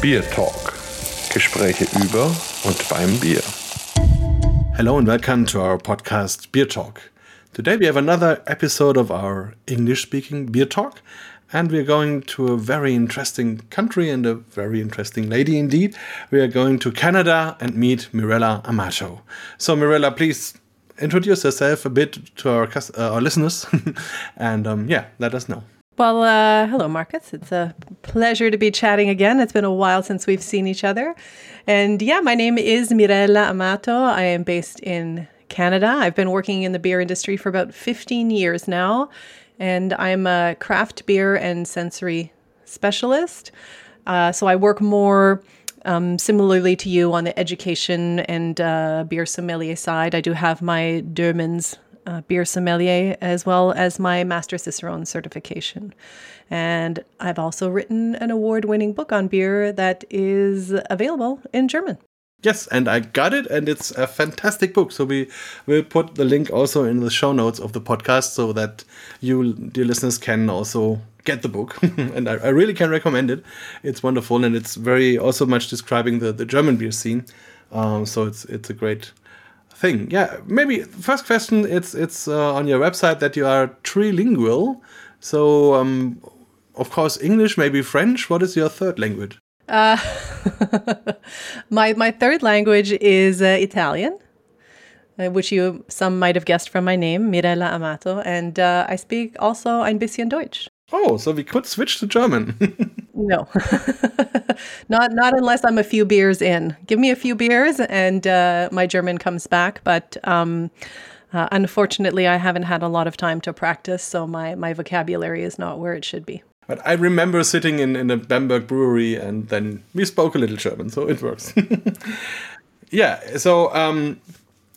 Beer Talk. Gespräche über und beim Bier. Hello and welcome to our podcast Beer Talk. Today we have another episode of our English speaking Beer Talk, and we're going to a very interesting country and a very interesting lady indeed. We are going to Canada and meet Mirella Amato. So, Mirella, please introduce yourself a bit to our, uh, our listeners and um, yeah, let us know. Well, uh, hello, Marcus. It's a pleasure to be chatting again. It's been a while since we've seen each other. And yeah, my name is Mirella Amato. I am based in Canada. I've been working in the beer industry for about 15 years now, and I'm a craft beer and sensory specialist. Uh, so I work more um, similarly to you on the education and uh, beer sommelier side. I do have my Doemens uh, beer sommelier, as well as my Master Cicerone certification. And I've also written an award winning book on beer that is available in German. Yes, and I got it, and it's a fantastic book. So we will put the link also in the show notes of the podcast so that you, dear listeners, can also get the book. and I, I, really can recommend it. It's wonderful, and it's very also much describing the, the German beer scene. Um, so it's it's a great thing. Yeah, maybe first question. It's it's uh, on your website that you are trilingual. So um, of course English, maybe French. What is your third language? Uh, my my third language is uh, Italian, uh, which you some might have guessed from my name, Mirella Amato, and uh, I speak also ein bisschen Deutsch. Oh, so we could switch to German. no, not not unless I'm a few beers in. Give me a few beers, and uh, my German comes back. But um, uh, unfortunately, I haven't had a lot of time to practice, so my my vocabulary is not where it should be. But I remember sitting in in a Bamberg brewery, and then we spoke a little German, so it works. yeah. So. Um,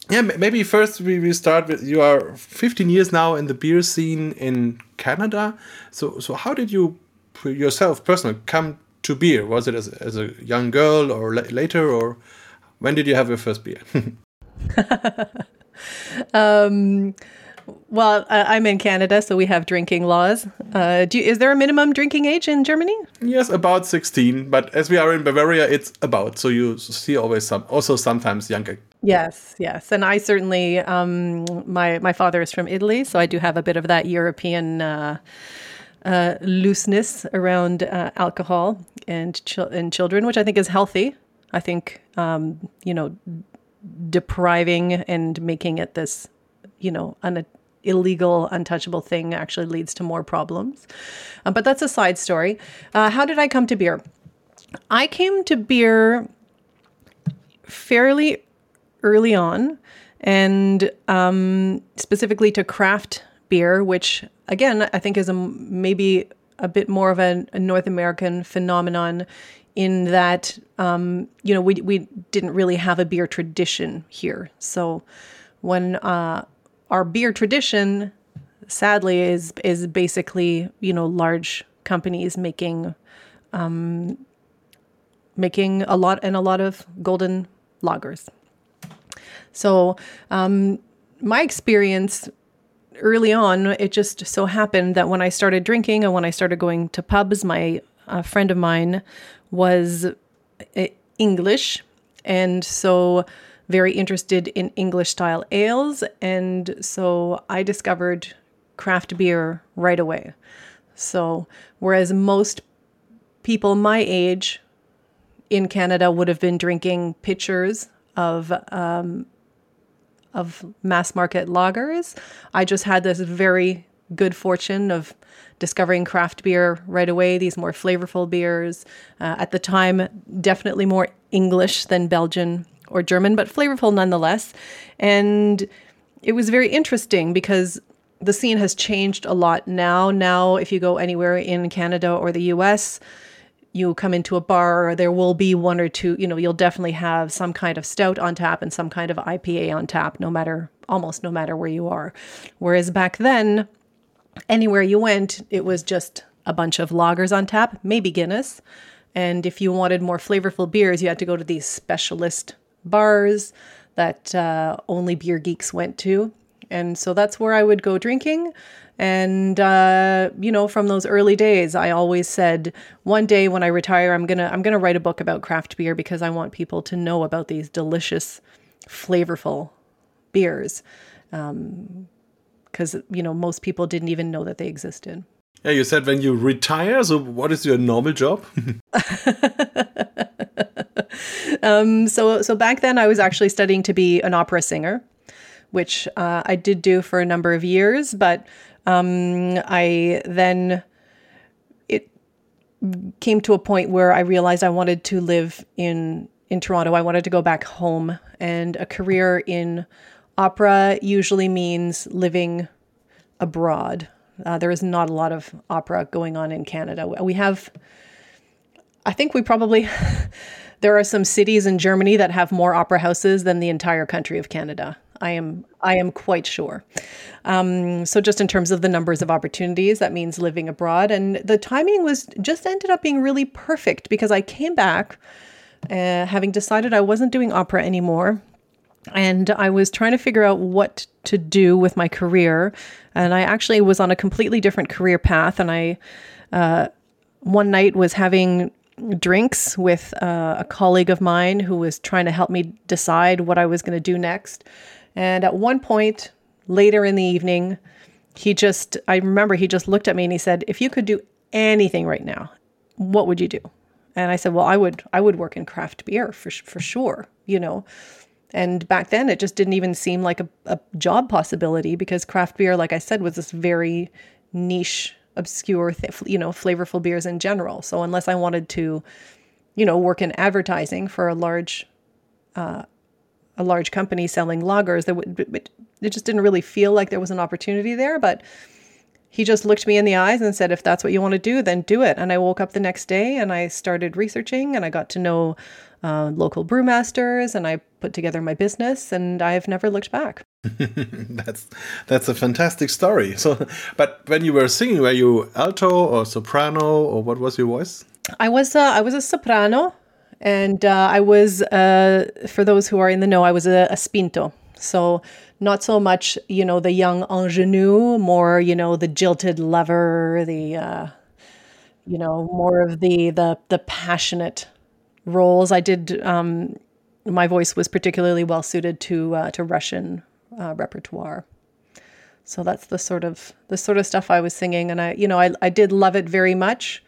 yeah, maybe first we, we start with you are 15 years now in the beer scene in Canada. So so how did you yourself personally come to beer? Was it as, as a young girl or later, or when did you have your first beer? um, well, uh, I'm in Canada, so we have drinking laws. Uh, you, is there a minimum drinking age in Germany? Yes, about 16. But as we are in Bavaria, it's about. So you see always some, also sometimes younger. Yes, yes, and I certainly, um, my my father is from Italy, so I do have a bit of that European. Uh, uh, looseness around uh, alcohol and ch- and children, which I think is healthy. I think um, you know depriving and making it this you know an illegal untouchable thing actually leads to more problems. Uh, but that's a side story. Uh, how did I come to beer? I came to beer fairly early on, and um, specifically to craft beer, which again I think is a maybe a bit more of a, a North American phenomenon in that um, you know we we didn't really have a beer tradition here. So when uh, our beer tradition, sadly, is is basically you know large companies making um, making a lot and a lot of golden lagers. So um, my experience early on, it just so happened that when I started drinking and when I started going to pubs, my a friend of mine was uh, English, and so very interested in English style ales. And so I discovered craft beer right away. So, whereas most people my age in Canada would have been drinking pitchers of um, of mass market lagers. I just had this very good fortune of discovering craft beer right away, these more flavorful beers. Uh, at the time, definitely more English than Belgian or German, but flavorful nonetheless. And it was very interesting because the scene has changed a lot now. Now, if you go anywhere in Canada or the US, you come into a bar, there will be one or two, you know, you'll definitely have some kind of stout on tap and some kind of IPA on tap, no matter, almost no matter where you are. Whereas back then, anywhere you went, it was just a bunch of lagers on tap, maybe Guinness. And if you wanted more flavorful beers, you had to go to these specialist bars that uh, only beer geeks went to. And so that's where I would go drinking. And uh, you know, from those early days, I always said, one day when I retire, I'm gonna I'm gonna write a book about craft beer because I want people to know about these delicious, flavorful beers. Because you know, most people didn't even know that they existed. Yeah, you said when you retire. So, what is your normal job? so so back then I was actually studying to be an opera singer, which uh, I did do for a number of years, but um, I then it came to a point where I realized I wanted to live in in Toronto. I wanted to go back home, and a career in opera usually means living abroad. Uh, there is not a lot of opera going on in Canada. We have, I think we probably, there are some cities in Germany that have more opera houses than the entire country of Canada. I am, I am quite sure. Um, so just in terms of the numbers of opportunities, that means living abroad, and the timing was just ended up being really perfect because I came back, uh, having decided I wasn't doing opera anymore and I was trying to figure out what to do with my career. And I actually was on a completely different career path. And I, uh, one night, was having drinks with uh, a colleague of mine who was trying to help me decide what I was going to do next. And at one point, later in the evening, he just, I remember he just looked at me and he said, If you could do anything right now, what would you do? And I said, Well, I would, I would work in craft beer for, for sure, you know. And back then, it just didn't even seem like a, a job possibility because craft beer, like I said, was this very niche, obscure, th- you know, flavorful beers in general. So unless I wanted to, you know, work in advertising for a large, uh, a large company selling lagers, that would it, just didn't really feel like there was an opportunity there. But he just looked me in the eyes and said, "If that's what you want to do, then do it." And I woke up the next day and I started researching and I got to know uh, local brewmasters and I put together my business and I've never looked back. that's that's a fantastic story. So, but when you were singing, were you alto or soprano or what was your voice? I was uh, I was a soprano, and uh, I was uh, for those who are in the know, I was a, a spinto. So not so much you know the young ingenue, more you know the jilted lover, the uh, you know more of the the the passionate roles. I did. Um, my voice was particularly well suited to uh, to Russian uh, repertoire. So that's the sort of the sort of stuff I was singing, and I, you know, I, I did love it very much.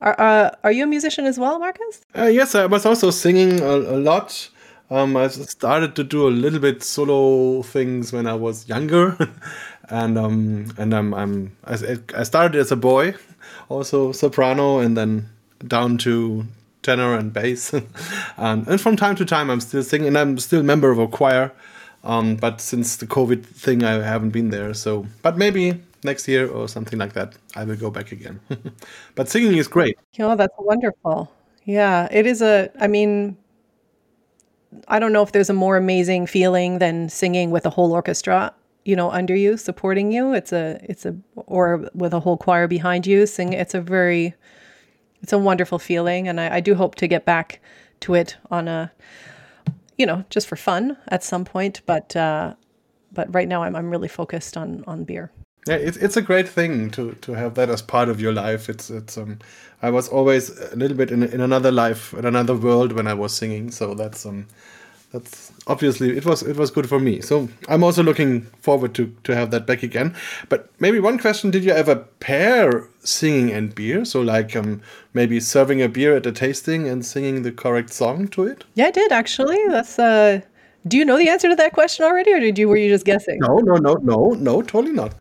Are uh, are you a musician as well, Marcus? Uh, yes, I was also singing a, a lot. Um, I started to do a little bit solo things when I was younger, and um, and I'm, I'm I, I started as a boy, also soprano, and then down to tenor and bass. and, and from time to time, I'm still singing, and I'm still member of a choir. Um, but since the COVID thing, I haven't been there. So, but maybe next year or something like that, I will go back again. but singing is great. Oh, that's wonderful. Yeah, it is a. I mean, I don't know if there's a more amazing feeling than singing with a whole orchestra, you know, under you, supporting you. It's a, it's a, or with a whole choir behind you. Sing. It's a very it's a wonderful feeling, and I, I do hope to get back to it on a, you know, just for fun at some point. But uh, but right now, I'm I'm really focused on on beer. Yeah, it's it's a great thing to to have that as part of your life. It's it's um, I was always a little bit in in another life, in another world when I was singing. So that's um, that's obviously it was it was good for me. So I'm also looking forward to to have that back again. But maybe one question: Did you ever pair singing and beer? So like um, maybe serving a beer at a tasting and singing the correct song to it? Yeah, I did actually. That's uh. Do you know the answer to that question already, or did you were you just guessing? No, no, no, no, no, totally not.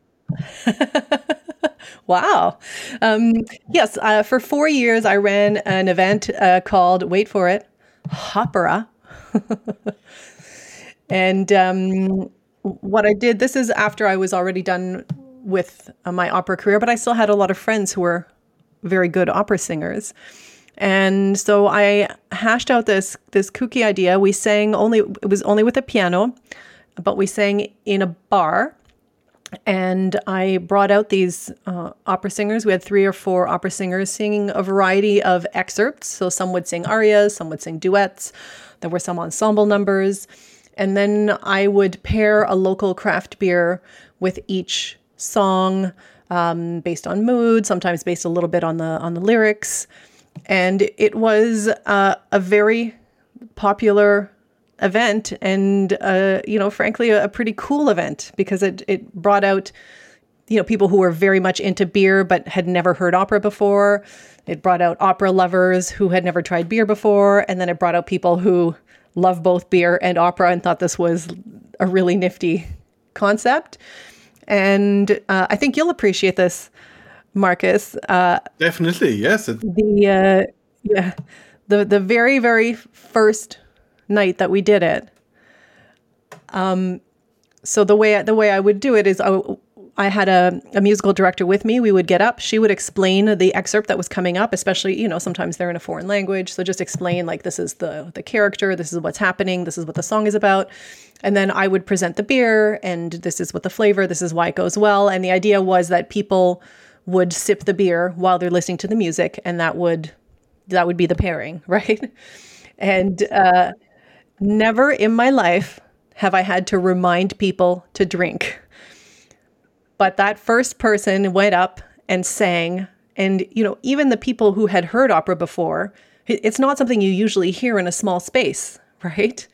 wow. Um, yes, uh, for four years I ran an event uh, called Wait for it, Hopera and um, what I did, this is after I was already done with uh, my opera career, but I still had a lot of friends who were very good opera singers. And so I hashed out this this kooky idea. We sang only it was only with a piano, but we sang in a bar. And I brought out these uh, opera singers. We had three or four opera singers singing a variety of excerpts. So some would sing arias, some would sing duets, there were some ensemble numbers. And then I would pair a local craft beer with each song um, based on mood, sometimes based a little bit on the on the lyrics, and it was uh, a very popular event and uh, you know frankly a, a, pretty cool event because it it brought out you know people who were very much into beer but had never heard opera before. It brought out opera lovers who had never tried beer before and then it brought out people who love both beer and opera and thought this was a really nifty concept. And uh, i think you'll appreciate this marcus uh, definitely yes. the uh, yeah the the very very first night that we did it. Um, so the way the way I would do it is I, I had a, a musical director with me. We would get up. She would explain the excerpt that was coming up, especially you know sometimes they're in a foreign language. So just explain like this is the the character, this is what's happening, this is what the song is about, and then I would present the beer and this is what the flavor, this is why it goes well. And the idea was that people would sip the beer while they're listening to the music, and that would that would be the pairing, right? And uh, Never in my life have I had to remind people to drink. But that first person went up and sang. And, you know, even the people who had heard opera before, it's not something you usually hear in a small space, right?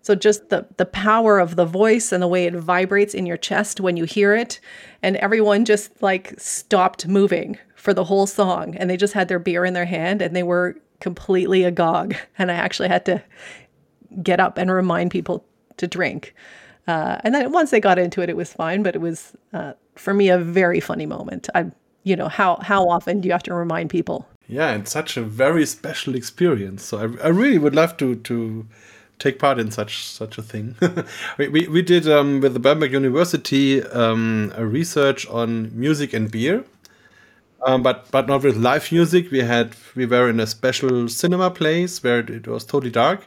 So just the the power of the voice and the way it vibrates in your chest when you hear it, and everyone just like stopped moving for the whole song, and they just had their beer in their hand and they were completely agog. And I actually had to get up and remind people to drink. Uh, and then once they got into it, it was fine. But it was uh, for me a very funny moment. I, you know, how how often do you have to remind people? Yeah, and such a very special experience. So I, I really would love to to take part in such such a thing. we, we, we did um, with the Bamberg University um, a research on music and beer. Um, but but not with live music. We had we were in a special cinema place where it was totally dark,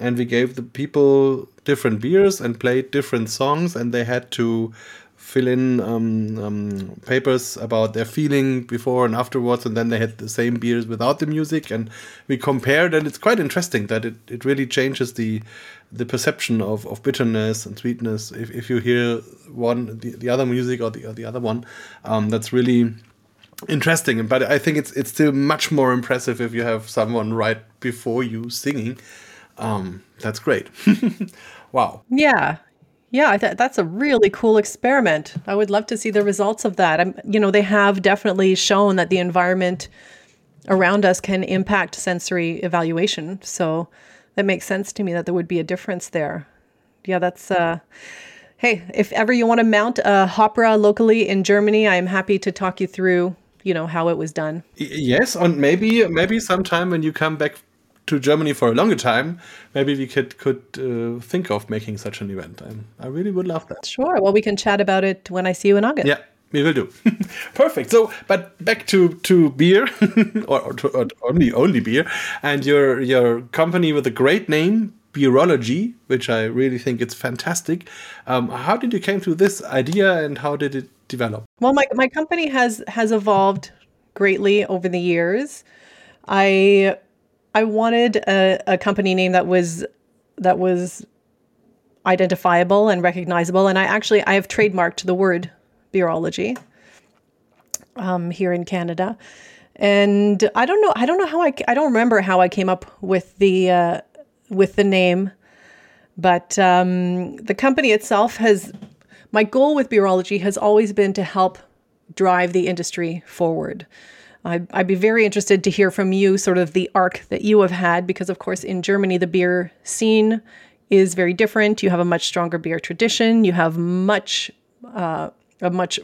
and we gave the people different beers and played different songs and they had to fill in um, um, papers about their feeling before and afterwards and then they had the same beers without the music and we compared and it's quite interesting that it, it really changes the the perception of, of bitterness and sweetness. If, if you hear one the, the other music or the, or the other one um, that's really interesting. But i think it's it's still much more impressive if you have someone right before you singing um, that's great. wow. Yeah. Yeah, th- that's a really cool experiment. I would love to see the results of that. I'm, you know, they have definitely shown that the environment around us can impact sensory evaluation. So that makes sense to me that there would be a difference there. Yeah, that's uh hey, if ever you want to mount a Hopera locally in Germany, I am happy to talk you through, you know, how it was done. Yes, and maybe maybe sometime when you come back to Germany for a longer time, maybe we could could uh, think of making such an event. I, I really would love that. Sure. Well, we can chat about it when I see you in August. Yeah, we will do. Perfect. So, but back to to beer, or, or, to, or, only only beer, and your your company with a great name, Beerology, which I really think it's fantastic. Um, how did you came to this idea, and how did it develop? Well, my my company has has evolved greatly over the years. I I wanted a, a company name that was that was identifiable and recognizable. And I actually I have trademarked the word beerology um, here in Canada. And I don't know I don't know how I I don't remember how I came up with the uh, with the name, but um, the company itself has my goal with beerology has always been to help drive the industry forward. I'd, I'd, be very interested to hear from you sort of the arc that you have had, because of course, in Germany, the beer scene is very different. You have a much stronger beer tradition. You have much, uh, a much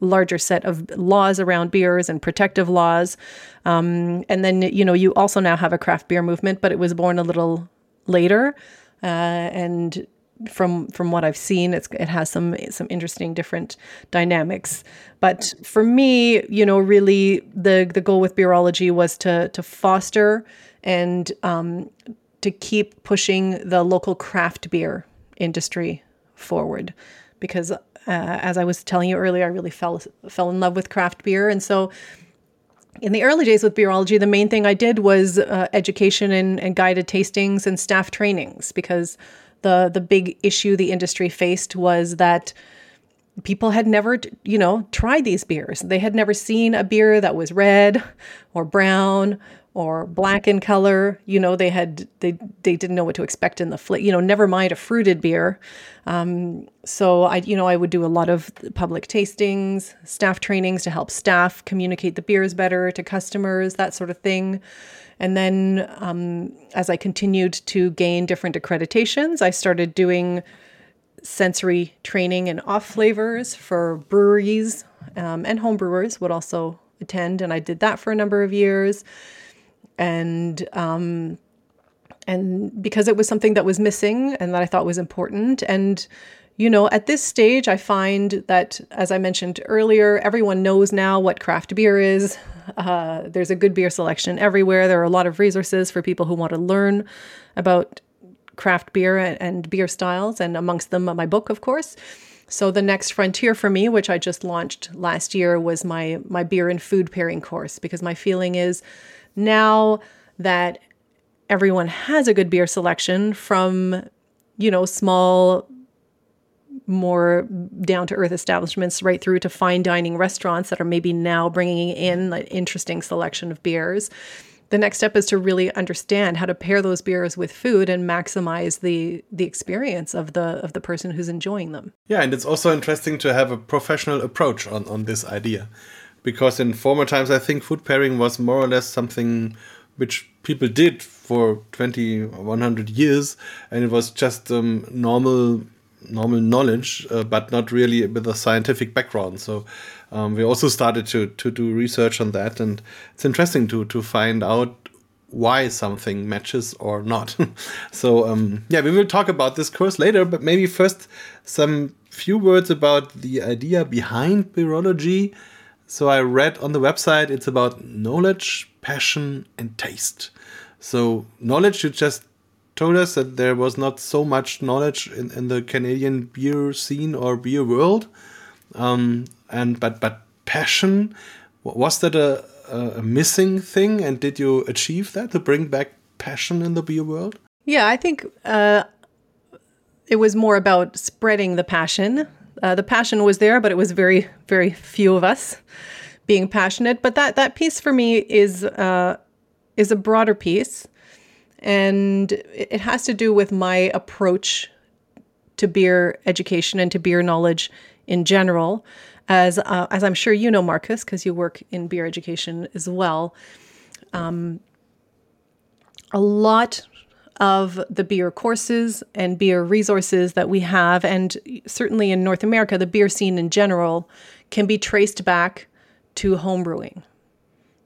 larger set of laws around beers and protective laws. Um, and then, you know, you also now have a craft beer movement, but it was born a little later. Uh, and from from what I've seen, it's it has some some interesting different dynamics. But for me, you know, really the the goal with beerology was to to foster and um, to keep pushing the local craft beer industry forward, because uh, as I was telling you earlier, I really fell fell in love with craft beer, and so in the early days with beerology, the main thing I did was uh, education and, and guided tastings and staff trainings. Because the the big issue the industry faced was that people had never, you know, tried these beers. They had never seen a beer that was red or brown or black in color. You know, they had they they didn't know what to expect in the flavor. You know, never mind a fruited beer. Um, so I, you know, I would do a lot of public tastings, staff trainings to help staff communicate the beers better to customers, that sort of thing. And then um, as I continued to gain different accreditations, I started doing sensory training and off flavors for breweries um, and home brewers would also attend, and I did that for a number of years. And um, and because it was something that was missing and that I thought was important, and you know, at this stage, I find that, as I mentioned earlier, everyone knows now what craft beer is. Uh, there's a good beer selection everywhere. There are a lot of resources for people who want to learn about craft beer and beer styles, and amongst them, my book, of course. So the next frontier for me, which I just launched last year, was my my beer and food pairing course because my feeling is now that everyone has a good beer selection from you know small more down to earth establishments right through to fine dining restaurants that are maybe now bringing in an interesting selection of beers the next step is to really understand how to pair those beers with food and maximize the the experience of the of the person who's enjoying them. Yeah, and it's also interesting to have a professional approach on on this idea. Because in former times I think food pairing was more or less something which people did for 20 100 years and it was just um, normal normal knowledge uh, but not really with a scientific background so um, we also started to to do research on that, and it's interesting to to find out why something matches or not. so um, yeah, we will talk about this course later, but maybe first some few words about the idea behind Beerology. So I read on the website it's about knowledge, passion, and taste. So knowledge, you just told us that there was not so much knowledge in, in the Canadian beer scene or beer world. Um, and but but passion was that a, a missing thing? And did you achieve that to bring back passion in the beer world? Yeah i think uh, it was more about spreading the passion. Uh, the passion was there but it was very very few of us being passionate. But that that piece for me is uh, is a broader piece and it has to do with my approach to beer education and to beer knowledge in general as uh, as I'm sure you know, Marcus, because you work in beer education as well. Um, a lot of the beer courses and beer resources that we have, and certainly in North America, the beer scene in general can be traced back to homebrewing.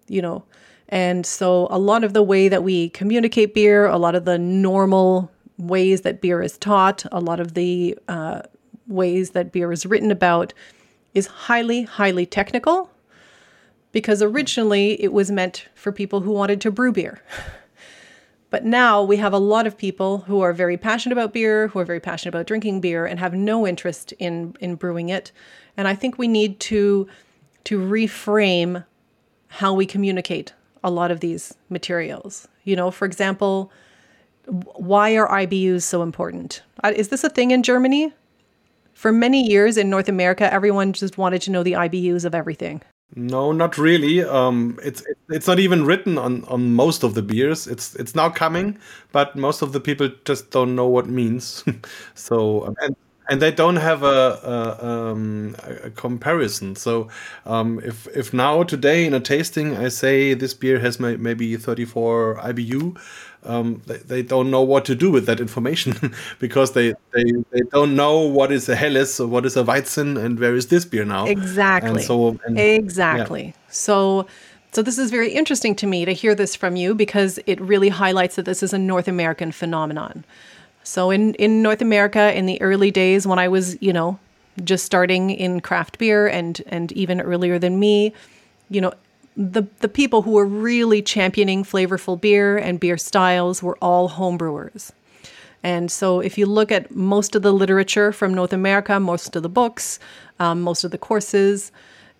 You know, and so a lot of the way that we communicate beer, a lot of the normal ways that beer is taught, a lot of the uh, ways that beer is written about is highly, highly technical because originally it was meant for people who wanted to brew beer. But now we have a lot of people who are very passionate about beer, who are very passionate about drinking beer and have no interest in in brewing it. And I think we need to to reframe how we communicate a lot of these materials. You know, for example, why are IBUs so important? Uh, is this a thing in Germany? For many years in North America, everyone just wanted to know the IBUs of everything. No, not really. Um, it's it's not even written on, on most of the beers. It's it's now coming, but most of the people just don't know what means. so um, and and they don't have a a, um, a comparison. So um, if if now today in a tasting I say this beer has may, maybe 34 IBU, um, they, they, don't know what to do with that information because they, they they don't know what is a Helles or what is a Weizen and where is this beer now. Exactly. And so and, exactly. Yeah. So. So this is very interesting to me to hear this from you because it really highlights that this is a North American phenomenon. So in in North America in the early days when I was, you know, just starting in craft beer and and even earlier than me, you know, the the people who were really championing flavorful beer and beer styles were all homebrewers. And so, if you look at most of the literature from North America, most of the books, um, most of the courses,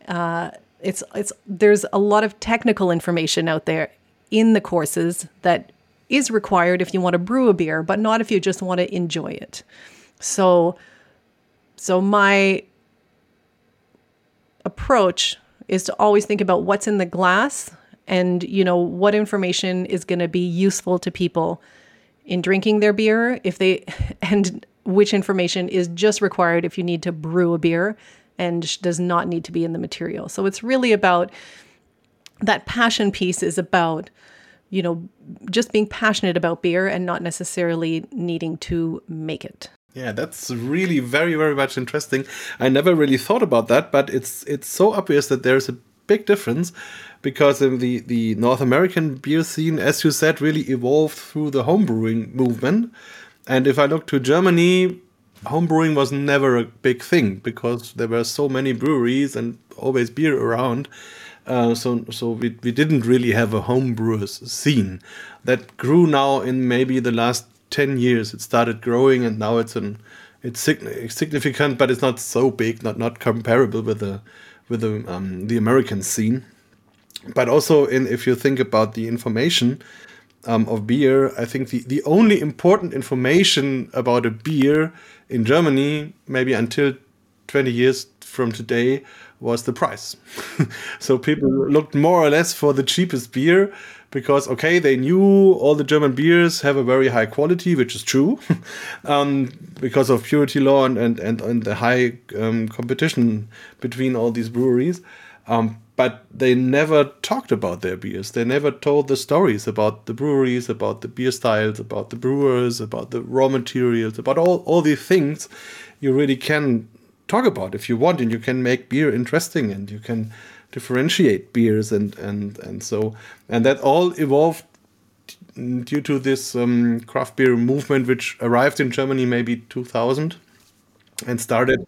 uh, it's it's there's a lot of technical information out there in the courses that is required if you want to brew a beer, but not if you just want to enjoy it. So, so my approach is to always think about what's in the glass and you know what information is going to be useful to people in drinking their beer if they and which information is just required if you need to brew a beer and does not need to be in the material. So it's really about that passion piece is about you know just being passionate about beer and not necessarily needing to make it. Yeah, that's really very very much interesting. I never really thought about that, but it's it's so obvious that there's a big difference because in the the North American beer scene, as you said, really evolved through the homebrewing movement. And if I look to Germany, homebrewing was never a big thing because there were so many breweries and always beer around. Uh, so so we, we didn't really have a homebrewers scene. That grew now in maybe the last 10 years. It started growing and now it's an it's significant but it's not so big not not comparable with the with the um, the American scene. But also in if you think about the information um, of beer I think the the only important information about a beer in Germany maybe until 20 years from today was the price. so people looked more or less for the cheapest beer because okay they knew all the german beers have a very high quality which is true um, because of purity law and, and, and, and the high um, competition between all these breweries um, but they never talked about their beers they never told the stories about the breweries about the beer styles about the brewers about the raw materials about all, all these things you really can talk about if you want and you can make beer interesting and you can differentiate beers and and and so and that all evolved due to this um, craft beer movement which arrived in Germany maybe 2000 and started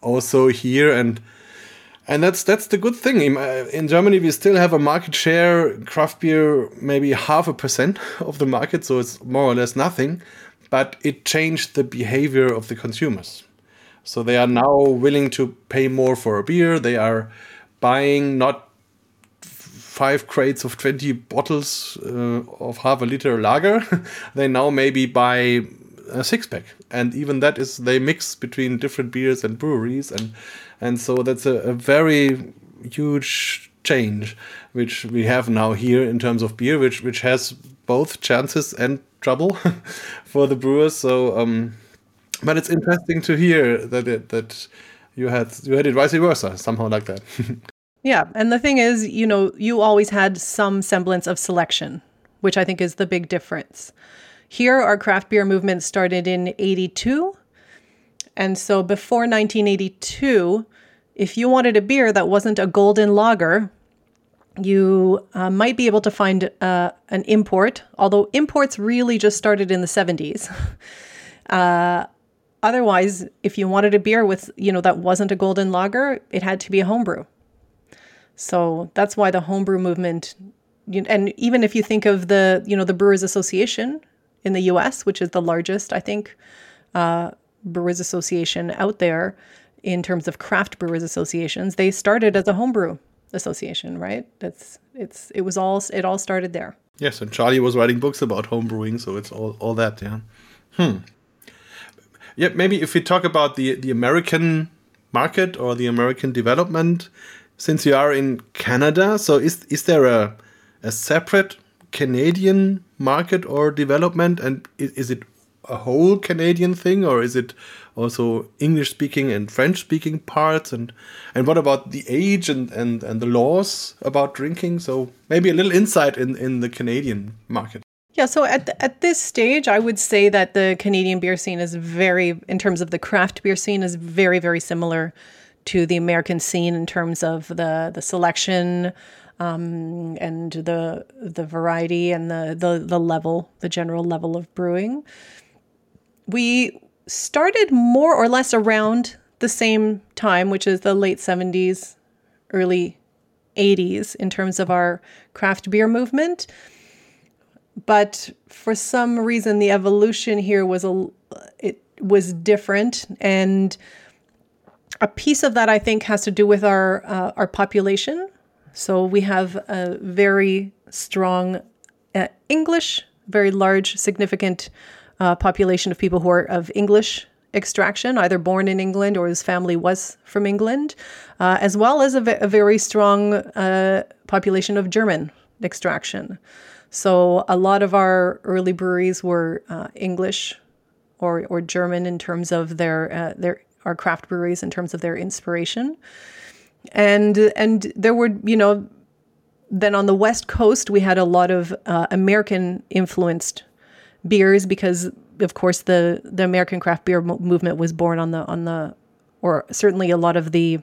also here and and that's that's the good thing. In, uh, in Germany we still have a market share craft beer maybe half a percent of the market so it's more or less nothing but it changed the behavior of the consumers so they are now willing to pay more for a beer. They are buying not five crates of 20 bottles uh, of half a liter lager. they now maybe buy a six pack. And even that is, they mix between different beers and breweries. And, and so that's a, a very huge change which we have now here in terms of beer, which, which has both chances and trouble for the brewers. So, um, but it's interesting to hear that it, that you had you had it vice versa somehow like that. yeah, and the thing is, you know, you always had some semblance of selection, which I think is the big difference. Here, our craft beer movement started in '82, and so before 1982, if you wanted a beer that wasn't a golden lager, you uh, might be able to find uh, an import, although imports really just started in the 70s. Uh, Otherwise, if you wanted a beer with, you know, that wasn't a golden lager, it had to be a homebrew. So that's why the homebrew movement, and even if you think of the, you know, the Brewers Association in the U.S., which is the largest, I think, uh, Brewers Association out there in terms of craft brewers associations, they started as a homebrew association, right? That's it's it was all it all started there. Yes, and Charlie was writing books about homebrewing, so it's all all that, yeah. Hmm yeah, maybe if we talk about the the American market or the American development, since you are in Canada, so is is there a a separate Canadian market or development, and is, is it a whole Canadian thing, or is it also English speaking and French speaking parts? And and what about the age and, and, and the laws about drinking? So maybe a little insight in, in the Canadian market. Yeah, so at the, at this stage, I would say that the Canadian beer scene is very, in terms of the craft beer scene, is very very similar to the American scene in terms of the the selection um, and the the variety and the, the the level, the general level of brewing. We started more or less around the same time, which is the late seventies, early eighties, in terms of our craft beer movement but for some reason the evolution here was a it was different and a piece of that I think has to do with our uh, our population. So we have a very strong uh, English, very large, significant uh, population of people who are of English extraction, either born in England or his family was from England, uh, as well as a, very strong uh, population of German extraction. So a lot of our early breweries were uh, English or, or German in terms of their uh, their our craft breweries in terms of their inspiration, and and there were you know then on the west coast we had a lot of uh, American influenced beers because of course the the American craft beer mo- movement was born on the on the or certainly a lot of the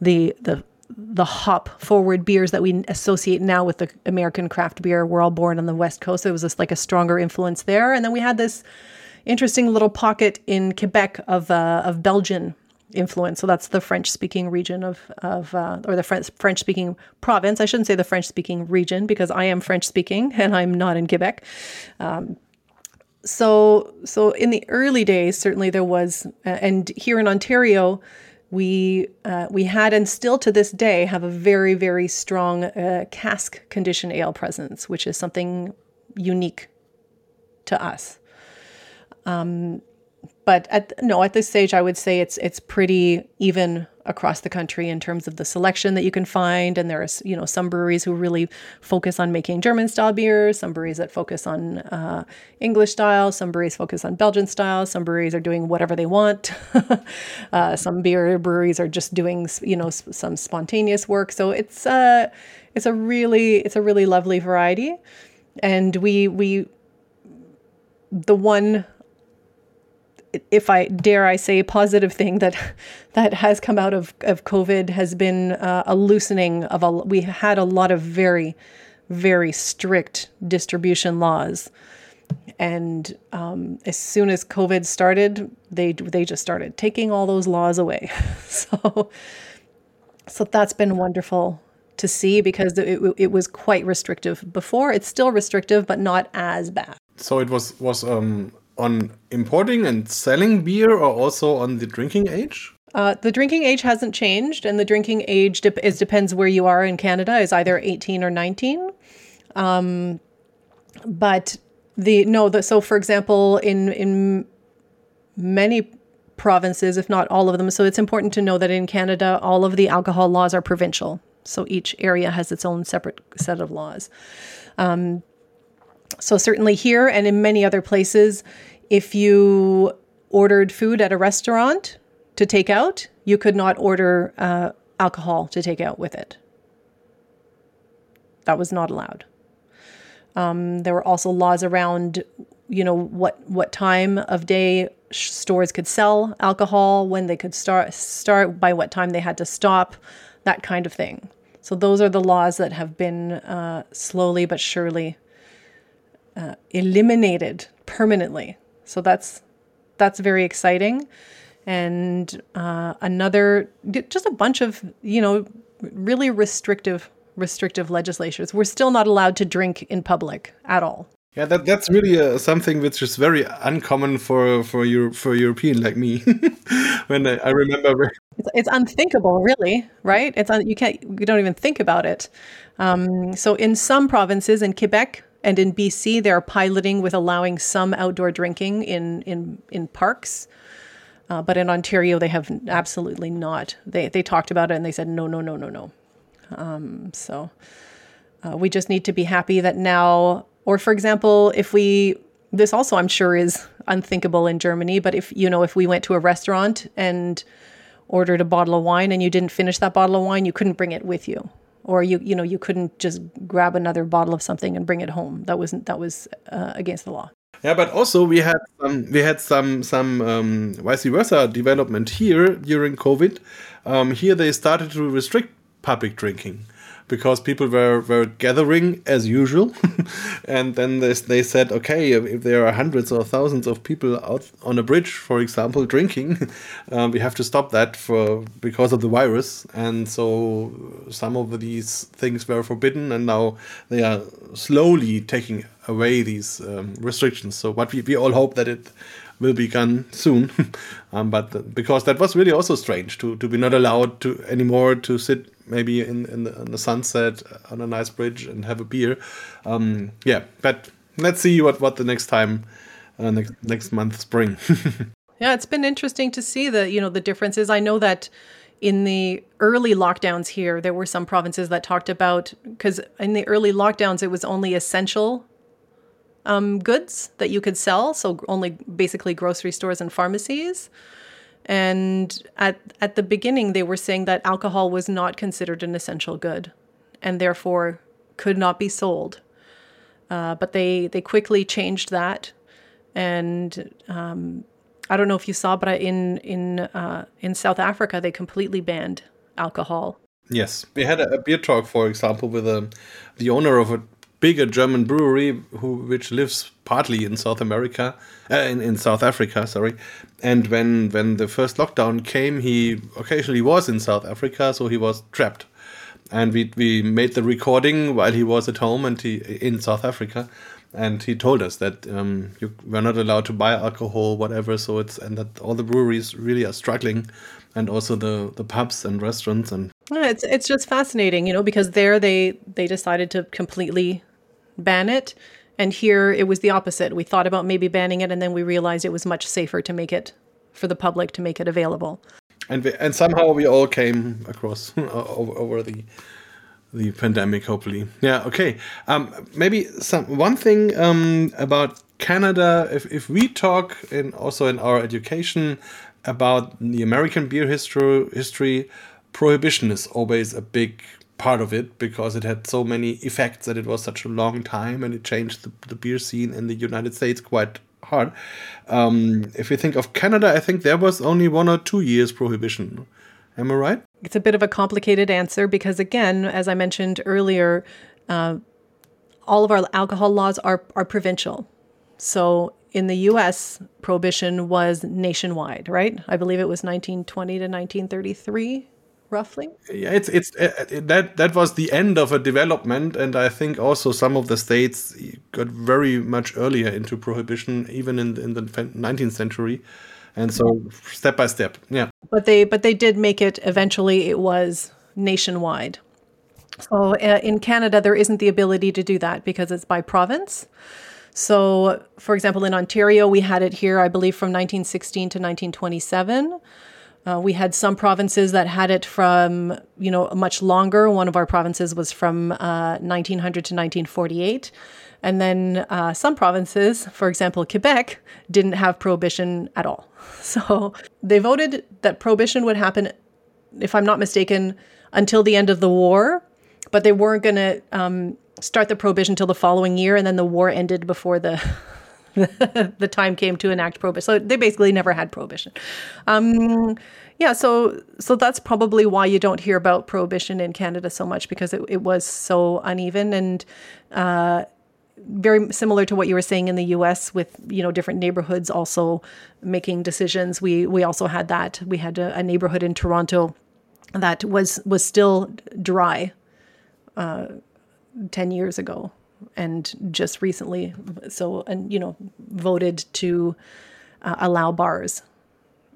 the the the hop forward beers that we associate now with the American craft beer were all born on the west coast. It was just like a stronger influence there, and then we had this interesting little pocket in Quebec of uh, of Belgian influence. So that's the French speaking region of of uh, or the French French speaking province. I shouldn't say the French speaking region because I am French speaking and I'm not in Quebec. Um, so so in the early days, certainly there was, uh, and here in Ontario. We uh, we had and still to this day have a very very strong uh, cask condition ale presence, which is something unique to us. Um, but at no at this stage i would say it's it's pretty even across the country in terms of the selection that you can find. And there's you know some breweries who really focus on making german style beers some breweries that focus on uh, english style some breweries focus on belgian style some breweries are doing whatever they want. Uh, some beer breweries are just doing you know some spontaneous work. So it's uh it's a really it's a really lovely variety. And we we the one if I dare I say a positive thing that that has come out of, of COVID has been uh, a loosening of a we had a lot of very very strict distribution laws. And um, as soon as COVID started they they just started taking all those laws away. So so that's been wonderful to see because it, it was quite restrictive before. It's still restrictive but not as bad. So it was was um on importing and selling beer or also on the drinking age? Uh, the drinking age hasn't changed, and the drinking age de- is depends where you are in Canada is either 18 or 19. Um, but the no, the, so for example, in in many provinces, if not all of them, so it's important to know that in Canada, all of the alcohol laws are provincial. So each area has its own separate set of laws. Um, so, certainly here and in many other places, if you ordered food at a restaurant to take out, you could not order uh, alcohol to take out with it. That was not allowed. Um, there were also laws around, you know, what what time of day stores could sell alcohol, when they could start start, by what time they had to stop, that kind of thing. So those are the laws that have been uh, slowly but surely uh, eliminated permanently. So that's that's very exciting. And uh, another, just a bunch of you know really restrictive restrictive legislatures. We're still not allowed to drink in public at all. Yeah, that that's really uh, something which is very uncommon for for Euro, for European like me. when I, I remember, it's, it's, unthinkable, really, right? It's un, you can't you don't even think about it. Um, so in some provinces in Quebec, and in BC, they're piloting with allowing some outdoor drinking in in in parks. Uh, but in Ontario, they have absolutely not. They they talked about it and they said no, no, no, no, no. Um, so uh, we just need to be happy that now, or for example, if we this also I'm sure is unthinkable in Germany, but if you know if we went to a restaurant and ordered a bottle of wine and you didn't finish that bottle of wine, you couldn't bring it with you or you you know you couldn't just grab another bottle of something and bring it home. That wasn't that was uh, against the law. Yeah, but also we had some we had some some um, vice versa development here during COVID. Um, here they started to restrict public drinking because people were, were gathering as usual. and then they, they said, okay, if, there are hundreds or thousands of people out on a bridge, for example, drinking, um, we have to stop that for because of the virus. And so some of these things were forbidden, and now they are slowly taking away these um, restrictions. So, but we, we all hope that it will be gone soon. um, but the, because that was really also strange to, to be not allowed to anymore to sit maybe in in the, in the, sunset on a nice bridge and have a beer. Um, yeah, but let's see what what the next time uh, next next month spring. Yeah, it's been interesting to see the you know the differences. I know that in the early lockdowns here, there were some provinces that talked about because in the early lockdowns it was only essential um, goods that you could sell, so only basically grocery stores and pharmacies. And at at the beginning, they were saying that alcohol was not considered an essential good, and therefore could not be sold. Uh, but they they quickly changed that, and um, I don't know if you saw, but in in uh, in South Africa, they completely banned alcohol. Yes, we had a, a beer talk, for example, with um, the owner of a bigger German brewery who which lives partly in South America, uh, in, in South Africa, sorry. And when when the first lockdown came, he occasionally was in South Africa, so he was trapped. And we we made the recording while he was at home and he in South Africa, and he told us that um, you were not allowed to buy alcohol, whatever. So it's and that all the breweries really are struggling, and also the the pubs and restaurants and. It's it's just fascinating, you know, because there they they decided to completely ban it. And here it was the opposite. We thought about maybe banning it, and then we realized it was much safer to make it for the public to make it available. And we, and somehow we all came across over, the the pandemic. Hopefully, yeah. Okay. Um, maybe some one thing um, about Canada. If if we talk in also in our education about the American beer history, history, prohibition is always a big part of it because it had so many effects that it was such a long time and it changed the, the beer scene in the United States quite hard. Um, if you think of Canada, I think there was only one or two years prohibition. Am I right? It's a bit of a complicated answer because, again, as I mentioned earlier, uh, all of our alcohol laws are, are provincial. So in the US, prohibition was nationwide, right? I believe it was 1920 to 1933 roughly? Yeah it's it's uh, that that was the end of a development and i think also some of the states got very much earlier into prohibition even in in the 19th century. And so step by step yeah. But they but they did make it eventually it was nationwide. So uh, in canada there isn't the ability to do that because it's by province. So for example in ontario we had it here i believe from 1916 to 1927 uh, we had some provinces that had it from, you know, much longer. One of our provinces was from uh, 1900 to 1948. And then uh, some provinces, for example, Quebec, didn't have prohibition at all. So they voted that prohibition would happen, if I'm not mistaken, until the end of the war, but they weren't going to um, start the prohibition until the following year. And then the war ended before the the time came to enact prohibition. So they basically never had prohibition. Um, yeah, so so that's probably why you don't hear about prohibition in Canada so much because it, it was so uneven and uh, very similar to what you were saying in the U.S. with you know different neighborhoods also making decisions. We we also had that. We had a, a neighborhood in Toronto that was was still dry uh, ten years ago and just recently, so and you know, voted to uh, allow bars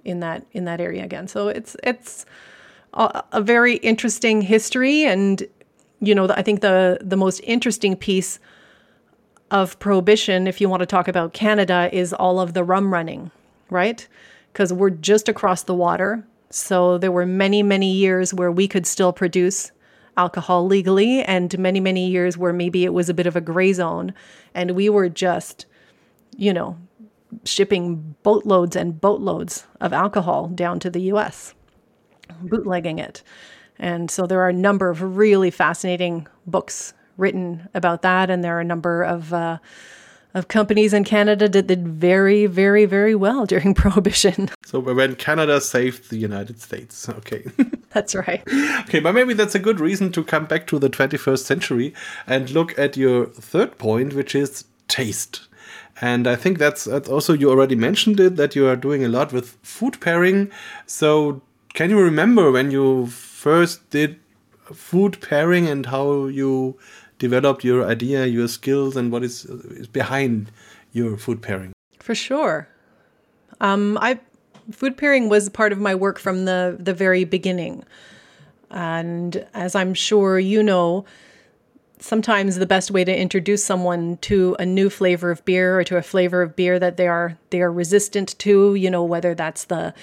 in that in that area again. So it's it's a, a very interesting history, and you know, I think the the most interesting piece of prohibition, if you want to talk about Canada, is all of the rum running, right? Because we're just across the water. So there were many, many years where we could still produce alcohol legally and many, many years where maybe it was a bit of a gray zone. And we were just, you know, shipping boatloads and boatloads of alcohol down to the US, bootlegging it. And so there are a number of really fascinating books written about that. And there are a number of, uh, of companies in Canada that did very, very, very well during Prohibition. So when Canada saved the United States, okay. that's right. Okay, but maybe that's a good reason to come back to the 21st century and look at your third point, which is taste. And I think that's, that's also, you already mentioned it, that you are doing a lot with food pairing. So can you remember when you first did food pairing and how you developed your idea, your skills, and what is, is behind your food pairing? For sure. Um, I food pairing was part of my work from the the very beginning, and as I'm sure you know, sometimes the best way to introduce someone to a new flavor of beer or to a flavor of beer that they are they are resistant to, you know, whether that's the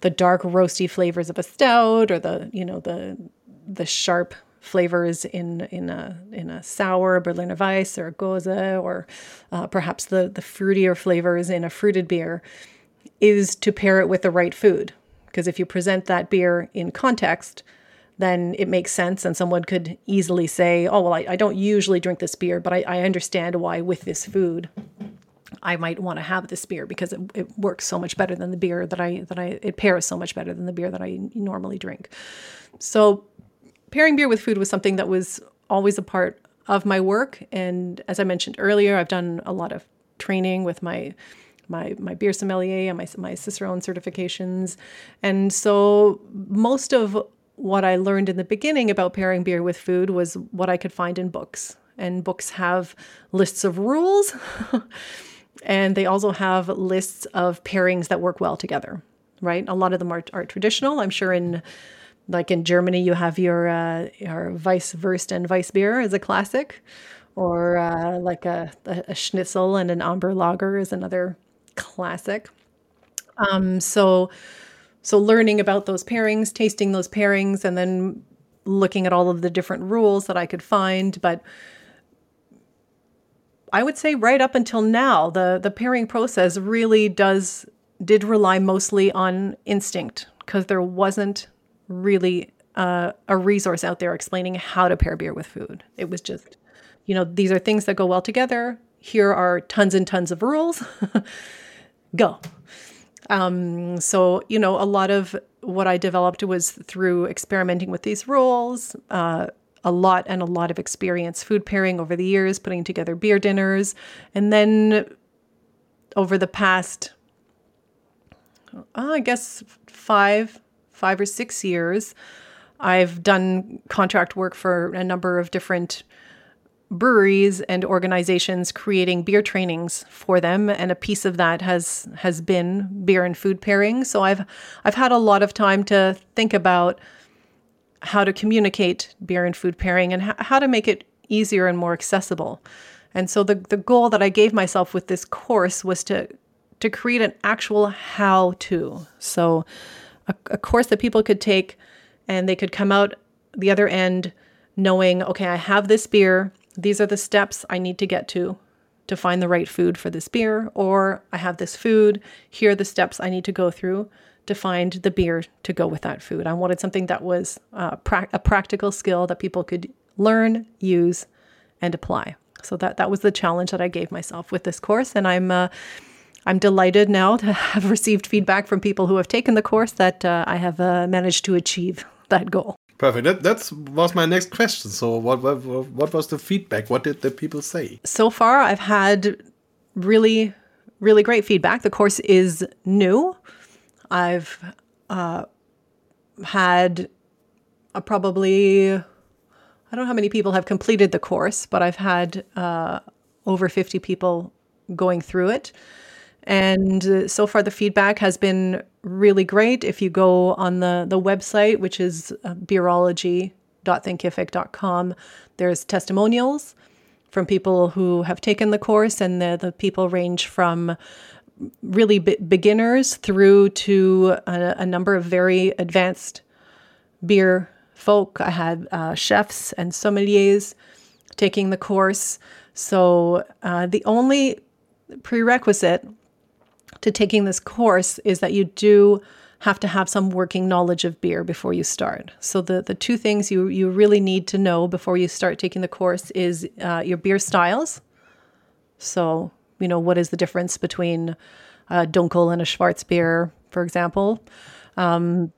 the dark roasty flavors of a stout or the, you know, the the sharp flavors in in a in a sour Berliner Weiss or a Gose or uh, perhaps the the fruitier flavors in a fruited beer is to pair it with the right food because if you present that beer in context then it makes sense and someone could easily say oh well i, I don't usually drink this beer but I, I understand why with this food I might want to have this beer because it, it works so much better than the beer that I that I it pairs so much better than the beer that I normally drink. So pairing beer with food was something that was always a part of my work. And as I mentioned earlier, I've done a lot of training with my my my beer sommelier and my my Cicerone certifications. And so most of what I learned in the beginning about pairing beer with food was what I could find in books. And books have lists of rules. and they also have lists of pairings that work well together, right? A lot of them are, are traditional. I'm sure in like in Germany, you have your uh, your Weisswurst and Weissbier as a classic, or uh, like a, a, schnitzel and an amber lager is another classic. Um, so so learning about those pairings, tasting those pairings, and then looking at all of the different rules that I could find, but. I would say right up until now, the the pairing process really does did rely mostly on instinct because there wasn't really uh, a resource out there explaining how to pair beer with food. It was just, you know, these are things that go well together. Here are tons and tons of rules. go. Um, so, you know, a lot of what I developed was through experimenting with these rules, uh, a lot and a lot of experience food pairing over the years, putting together beer dinners. And then over the past, uh, I guess, five, five or six years, I've done contract work for a number of different breweries and organizations creating beer trainings for them and a piece of that has has been beer and food pairing so i've i've had a lot of time to think about how to communicate beer and food pairing and how to make it easier and more accessible and so the the goal that i gave myself with this course was to to create an actual how to so a, a course that people could take and they could come out the other end knowing, okay, I have this beer. These are the steps I need to get to to find the right food for this beer, or I have this food. Here are the steps I need to go through to find the beer to go with that food. I wanted something that was uh, pra- a practical skill that people could learn, use, and apply. So that that was the challenge that I gave myself with this course, and I'm uh, I'm delighted now to have received feedback from people who have taken the course that uh, I have uh, managed to achieve that goal. Perfect. That that's was my next question. So, what, what what was the feedback? What did the people say? So far, I've had really really great feedback. The course is new. I've uh, had a probably I don't know how many people have completed the course, but I've had uh, over 50 people going through it. And uh, so far, the feedback has been really great. If you go on the, the website, which is uh, beerology.thinkific.com, there's testimonials from people who have taken the course, and the, the people range from really be- beginners through to a, a, number of very advanced beer folk. I had uh, chefs and sommeliers taking the course. So uh, the only prerequisite to taking this course is that you do have to have some working knowledge of beer before you start. So the the two things you you really need to know before you start taking the course is uh, your beer styles. So you know what is the difference between a dunkel and a Schwarzbier, for example. Um,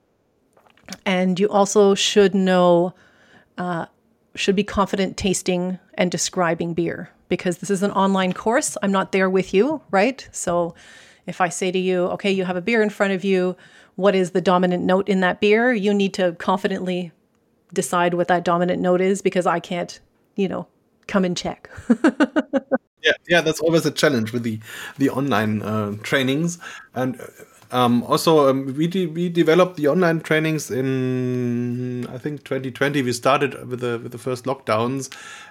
and you also should know, uh, should be confident tasting and describing beer because this is an online course. I'm not there with you, right? So if I say to you, okay, you have a beer in front of you, what is the dominant note in that beer? You need to confidently decide what that dominant note is because I can't, you know, come and check. yeah, yeah, that's always a challenge with the the online uh, trainings. And Um, also, um, we de- we developed the online trainings in I think 2020. We started with the with the first lockdowns,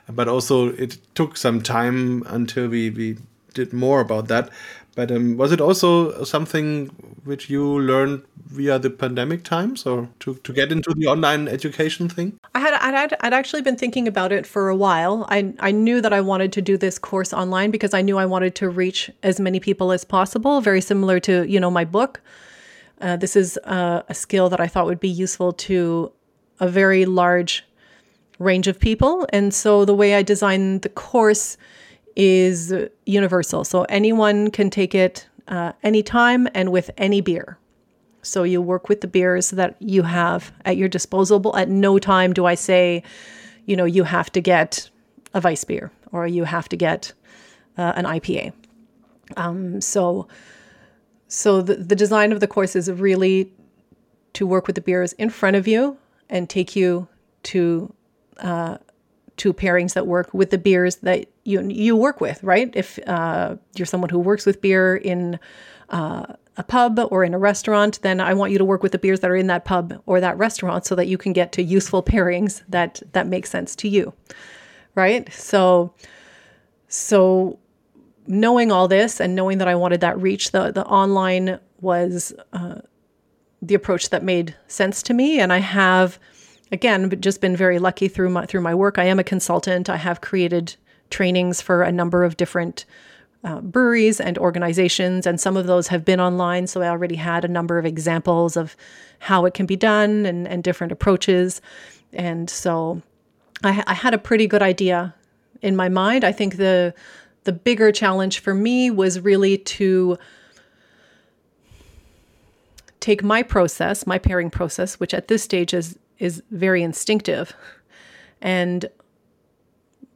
but also it took some time until we we did more about that. But um, was it also something which you learned via the pandemic times, or to, to get into the online education thing? I had, I'd, I'd actually been thinking about it for a while. I, I knew that I wanted to do this course online because I knew I wanted to reach as many people as possible. Very similar to you know my book. Uh, this is uh, a skill that I thought would be useful to a very large range of people, and so the way I designed the course is universal. So anyone can take it uh, anytime and with any beer. So you work with the beers that you have at your disposal. At no time do I say, you know, you have to get a Weiss beer or you have to get uh, an IPA. Um, so, so the, the design of the course is really to work with the beers in front of you and take you to uh, to pairings that work with the beers that you you work with, right? If uh, you're someone who works with beer in uh, a pub or in a restaurant, then I want you to work with the beers that are in that pub or that restaurant so that you can get to useful pairings that that make sense to you, right? So, so knowing all this and knowing that I wanted that reach, the the online was uh, the approach that made sense to me, and I have again just been very lucky through my through my work. I am a consultant. I have created trainings for a number of different uh, breweries and organizations, and some of those have been online. So I already had a number of examples of how it can be done and, and different approaches. And so I, I had a pretty good idea in my mind. I think the the bigger challenge for me was really to take my process, my pairing process, which at this stage is is very instinctive and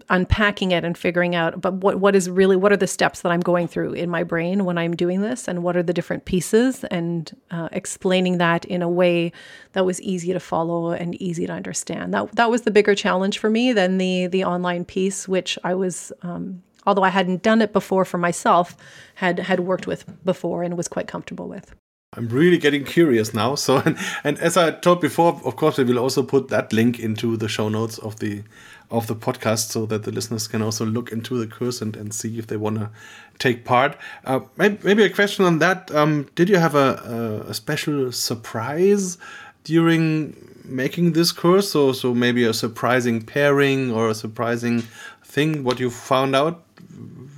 unpacking it and figuring out but what what is really what are the steps that I'm going through in my brain when I'm doing this? And what are the different pieces? And uh, explaining that in a way that was easy to follow and easy to understand. That that was the bigger challenge for me than the the online piece which I was um, although I hadn't done it before for myself had had worked with before and was quite comfortable with I'm really getting curious now. So, and, and, as I told before, of course, we will also put that link into the show notes of the of the podcast, so that the listeners can also look into the course and, and see if they want to take part. Uh, maybe, maybe, a question on that: um, Did you have a, a, a, special surprise during making this course? So, so maybe a surprising pairing or a surprising thing what you found out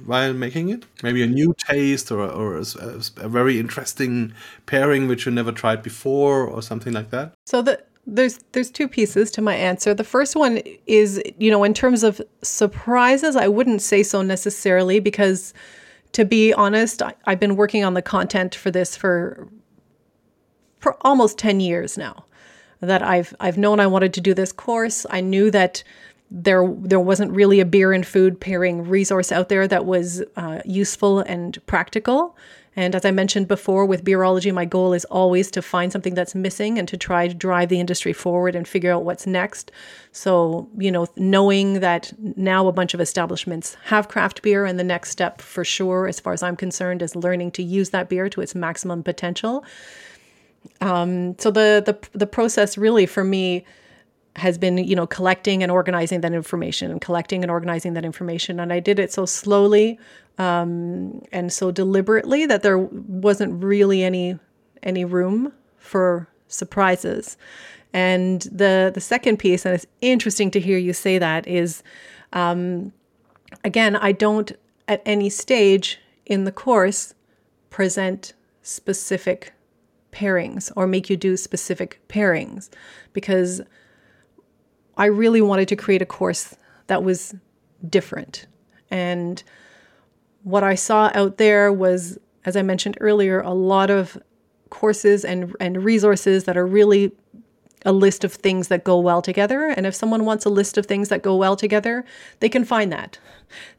while making it? Maybe a new taste or, or a, a, very interesting pairing which you never tried before or something like that? So the there's there's two pieces to my answer. The first one is, you know, in terms of surprises, I wouldn't say so necessarily because to be honest, I, I've been working on the content for this for for almost 10 years now. That I've I've known I wanted to do this course. I knew that there there wasn't really a beer and food pairing resource out there that was uh, useful and practical. And as I mentioned before, with beerology, my goal is always to find something that's missing and to try to drive the industry forward and figure out what's next. So, you know, knowing that now a bunch of establishments have craft beer, and the next step for sure, as far as I'm concerned, is learning to use that beer to its maximum potential. Um, so the the the process really for me has been you know collecting and organizing that information and collecting and organizing that information. And i did it so slowly um, and so deliberately that there wasn't really any any room for surprises. And the the second piece and it's interesting to hear you say that is um, again i don't at any stage in the course present specific pairings or make you do specific pairings because I really wanted to create a course that was different. And what I saw out there was, as I mentioned earlier, a lot of courses and, and resources that are really a list of things that go well together. And if someone wants a list of things that go well together, they can find that.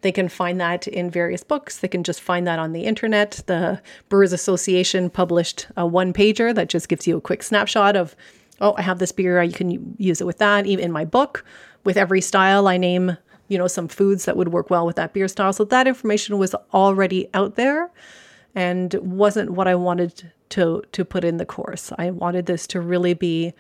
They can find that in various books. They can just find that on the internet. The Brewers Association published a one pager that just gives you a quick snapshot of oh, I have this beer, you can use it with that. Even in my book, with every style, I name, you know, some foods that would work well with that beer style. So that information was already out there. and wasn't what I wanted to to put in the course. I wanted this to really be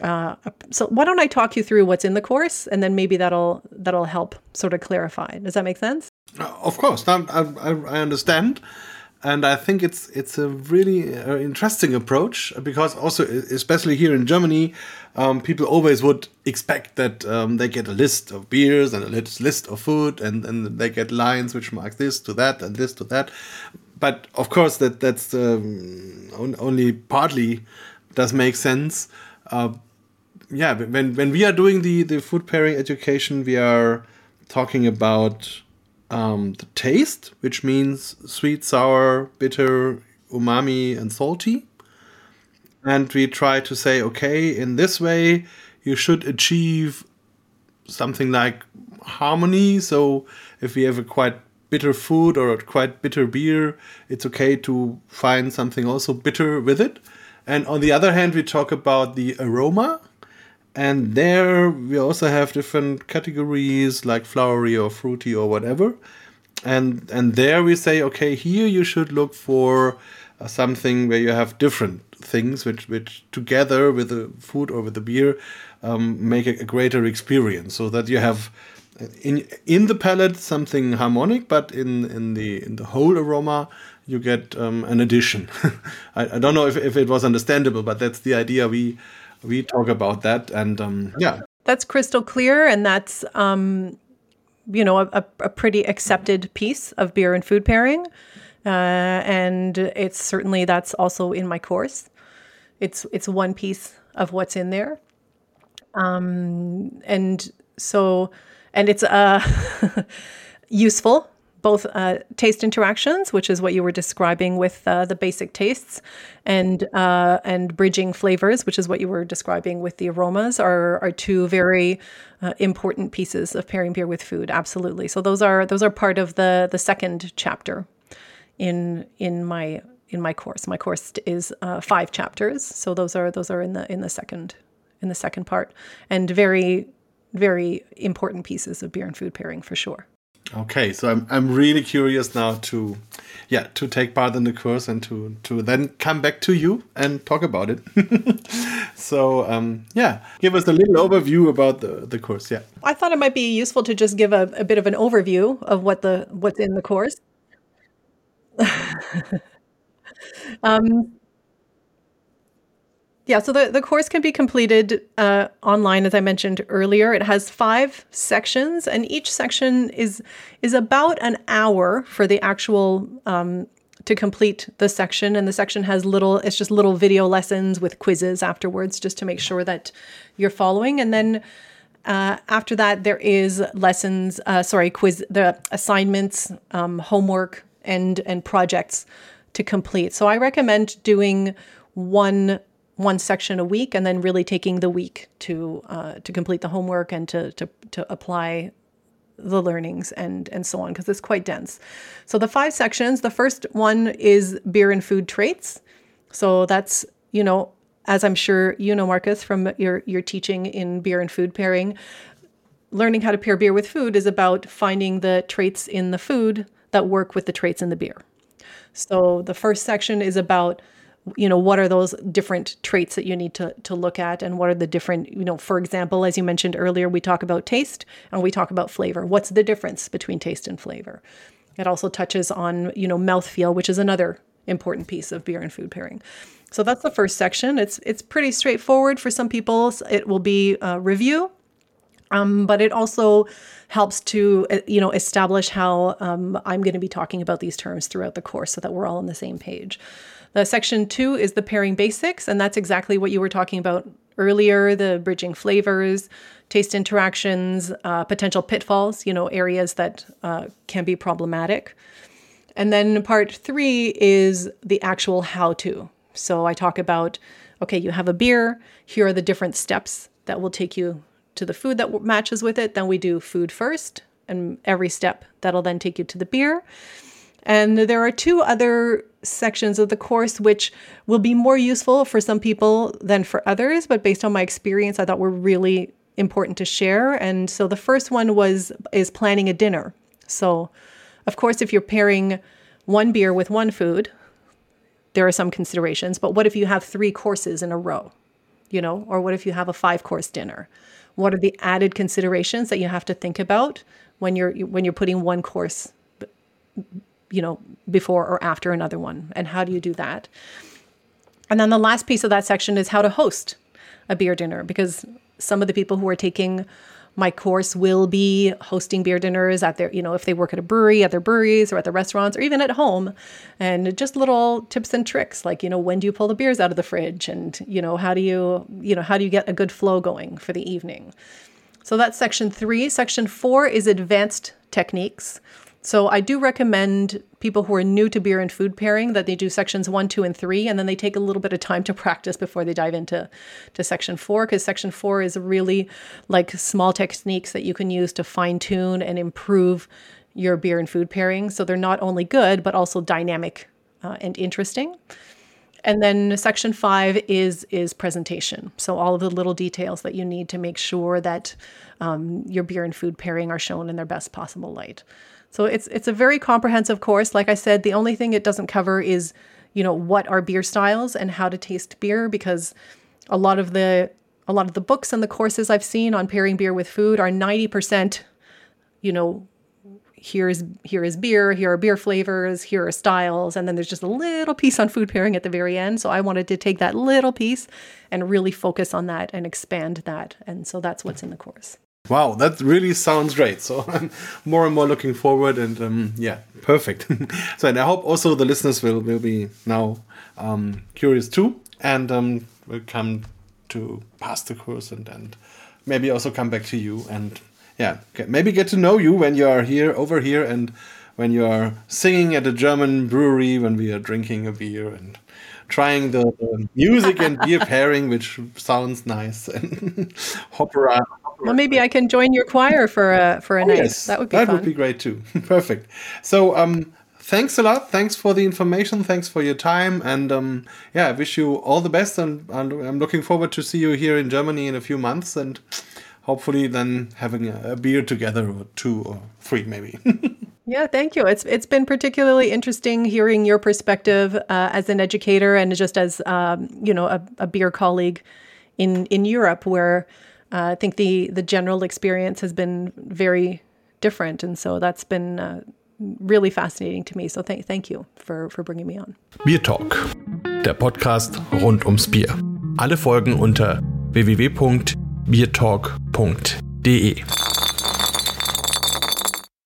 uh, so why don't I talk you through what's in the course, and then maybe that'll that'll help sort of clarify. Does that make sense? Of course, I, I, I understand, and I think it's it's a really uh, interesting approach because also especially here in Germany, um, people always would expect that um, they get a list of beers and a list of food, and and they get lines which mark this to that and this to that. But of course, that that's um, only partly does make sense. Uh, yeah, when when we are doing the the food pairing education, we are talking about um, the taste, which means sweet, sour, bitter, umami, and salty. And we try to say, okay, in this way, you should achieve something like harmony. So if we have a quite bitter food or a quite bitter beer, it's okay to find something also bitter with it. And on the other hand, we talk about the aroma, and there we also have different categories like flowery or fruity or whatever. And and there we say okay here you should look for uh, something where you have different things which which together with the food or with the beer um, make a, a, greater experience. So that you have in in the palate something harmonic but in in the in the whole aroma you get um, an addition. I, I don't know if, if it was understandable but that's the idea we we talk about that and um, yeah. That's crystal clear and that's um, you know a, a, pretty accepted piece of beer and food pairing. Uh, and it's certainly that's also in my course. It's it's one piece of what's in there. Um, and so and it's uh, useful both uh, taste interactions, which is what you were describing with uh, the basic tastes, and uh, and bridging flavors, which is what you were describing with the aromas, are are two very uh, important pieces of pairing beer with food. Absolutely. So those are those are part of the the second chapter in in my in my course. My course is uh, five chapters, so those are those are in the in the second in the second part, and very very important pieces of beer and food pairing for sure. Okay, so I'm I'm really curious now to, yeah, to take part in the course and to to then come back to you and talk about it. so um, yeah, give us a little overview about the the course. Yeah, I thought it might be useful to just give a, a bit of an overview of what the what's in the course. um, yeah, so the, the course can be completed uh, online, as I mentioned earlier. It has five sections, and each section is is about an hour for the actual um, to complete the section. And the section has little, it's just little video lessons with quizzes afterwards, just to make sure that you're following. And then uh, after that, there is lessons, uh, sorry, quiz, the assignments, um, homework, and and projects to complete. So I recommend doing one one section a week and then really taking the week to uh, to complete the homework and to to, to apply the learnings and and so on because it's quite dense. So the five sections, the first one is beer and food traits. So that's, you know, as I'm sure you know Marcus from your your teaching in beer and food pairing, learning how to pair beer with food is about finding the traits in the food that work with the traits in the beer. So the first section is about you know what are those different traits that you need to to look at and what are the different you know for example as you mentioned earlier we talk about taste and we talk about flavor. What's the difference between taste and flavor? It also touches on you know mouthfeel which is another important piece of beer and food pairing. So that's the first section. It's it's pretty straightforward for some people. It will be a review um, but it also helps to uh, you know establish how um, i'm going to be talking about these terms throughout the course so that we're all on the same page the section two is the pairing basics, and that's exactly what you were talking about earlier the bridging flavors, taste interactions, uh, potential pitfalls, you know, areas that uh, can be problematic. And then part three is the actual how to. So I talk about okay, you have a beer, here are the different steps that will take you to the food that matches with it. Then we do food first, and every step that'll then take you to the beer. And there are two other sections of the course which will be more useful for some people than for others, but based on my experience, I thought were really important to share. And so the first one was is planning a dinner. So, of course, if you're pairing one beer with one food, there are some considerations. But what if you have three courses in a row? You know, or what if you have a five course dinner? What are the added considerations that you have to think about when you're when you're putting one course you know, before or after another one? And how do you do that? And then the last piece of that section is how to host a beer dinner because some of the people who are taking my course will be hosting beer dinners at their, you know, if they work at a brewery, at their breweries or at the restaurants or even at home. And just little tips and tricks like, you know, when do you pull the beers out of the fridge? And, you know, how do you, you know, how do you get a good flow going for the evening? So that's section three. Section four is advanced techniques. So I do recommend people who are new to beer and food pairing that they do sections one, two, and three, and then they take a little bit of time to practice before they dive into to section four, because section four is really like small techniques that you can use to fine tune and improve your beer and food pairing. So they're not only good, but also dynamic uh, and interesting. And then section five is is presentation. So all of the little details that you need to make sure that um, your beer and food pairing are shown in their best possible light. So it's it's a very comprehensive course. Like I said, the only thing it doesn't cover is, you know, what are beer styles and how to taste beer because a lot of the a lot of the books and the courses I've seen on pairing beer with food are 90%, you know, here is here is beer, here are beer flavors, here are styles, and then there's just a little piece on food pairing at the very end. So I wanted to take that little piece and really focus on that and expand that. And so that's what's in the course. Wow, that really sounds great. So I'm more and more looking forward, and um, yeah, perfect. so, and I hope also the listeners will will be now um, curious too, and um, will come to pass the course, and and maybe also come back to you, and yeah, maybe get to know you when you are here over here, and when you are singing at a German brewery, when we are drinking a beer, and trying the, the music and beer pairing, which sounds nice, and opera well, maybe I can join your choir for a for a oh, night. Yes, that would be that fun. would be great too. Perfect. So, um, thanks a lot. Thanks for the information. Thanks for your time. And um, yeah, I wish you all the best. And, and, I'm looking forward to see you here in Germany in a few months. And hopefully, then having a, a beer together or two or three, maybe. yeah, thank you. It's it's been particularly interesting hearing your perspective uh, as an educator and just as um, you know a, a beer colleague in in Europe, where uh, I think the the general experience has been very different, and so that's been uh, really fascinating to me. So thank thank you for for bringing me on. Beer Talk, der Podcast rund ums Bier. Alle Folgen unter www.biertalk.de.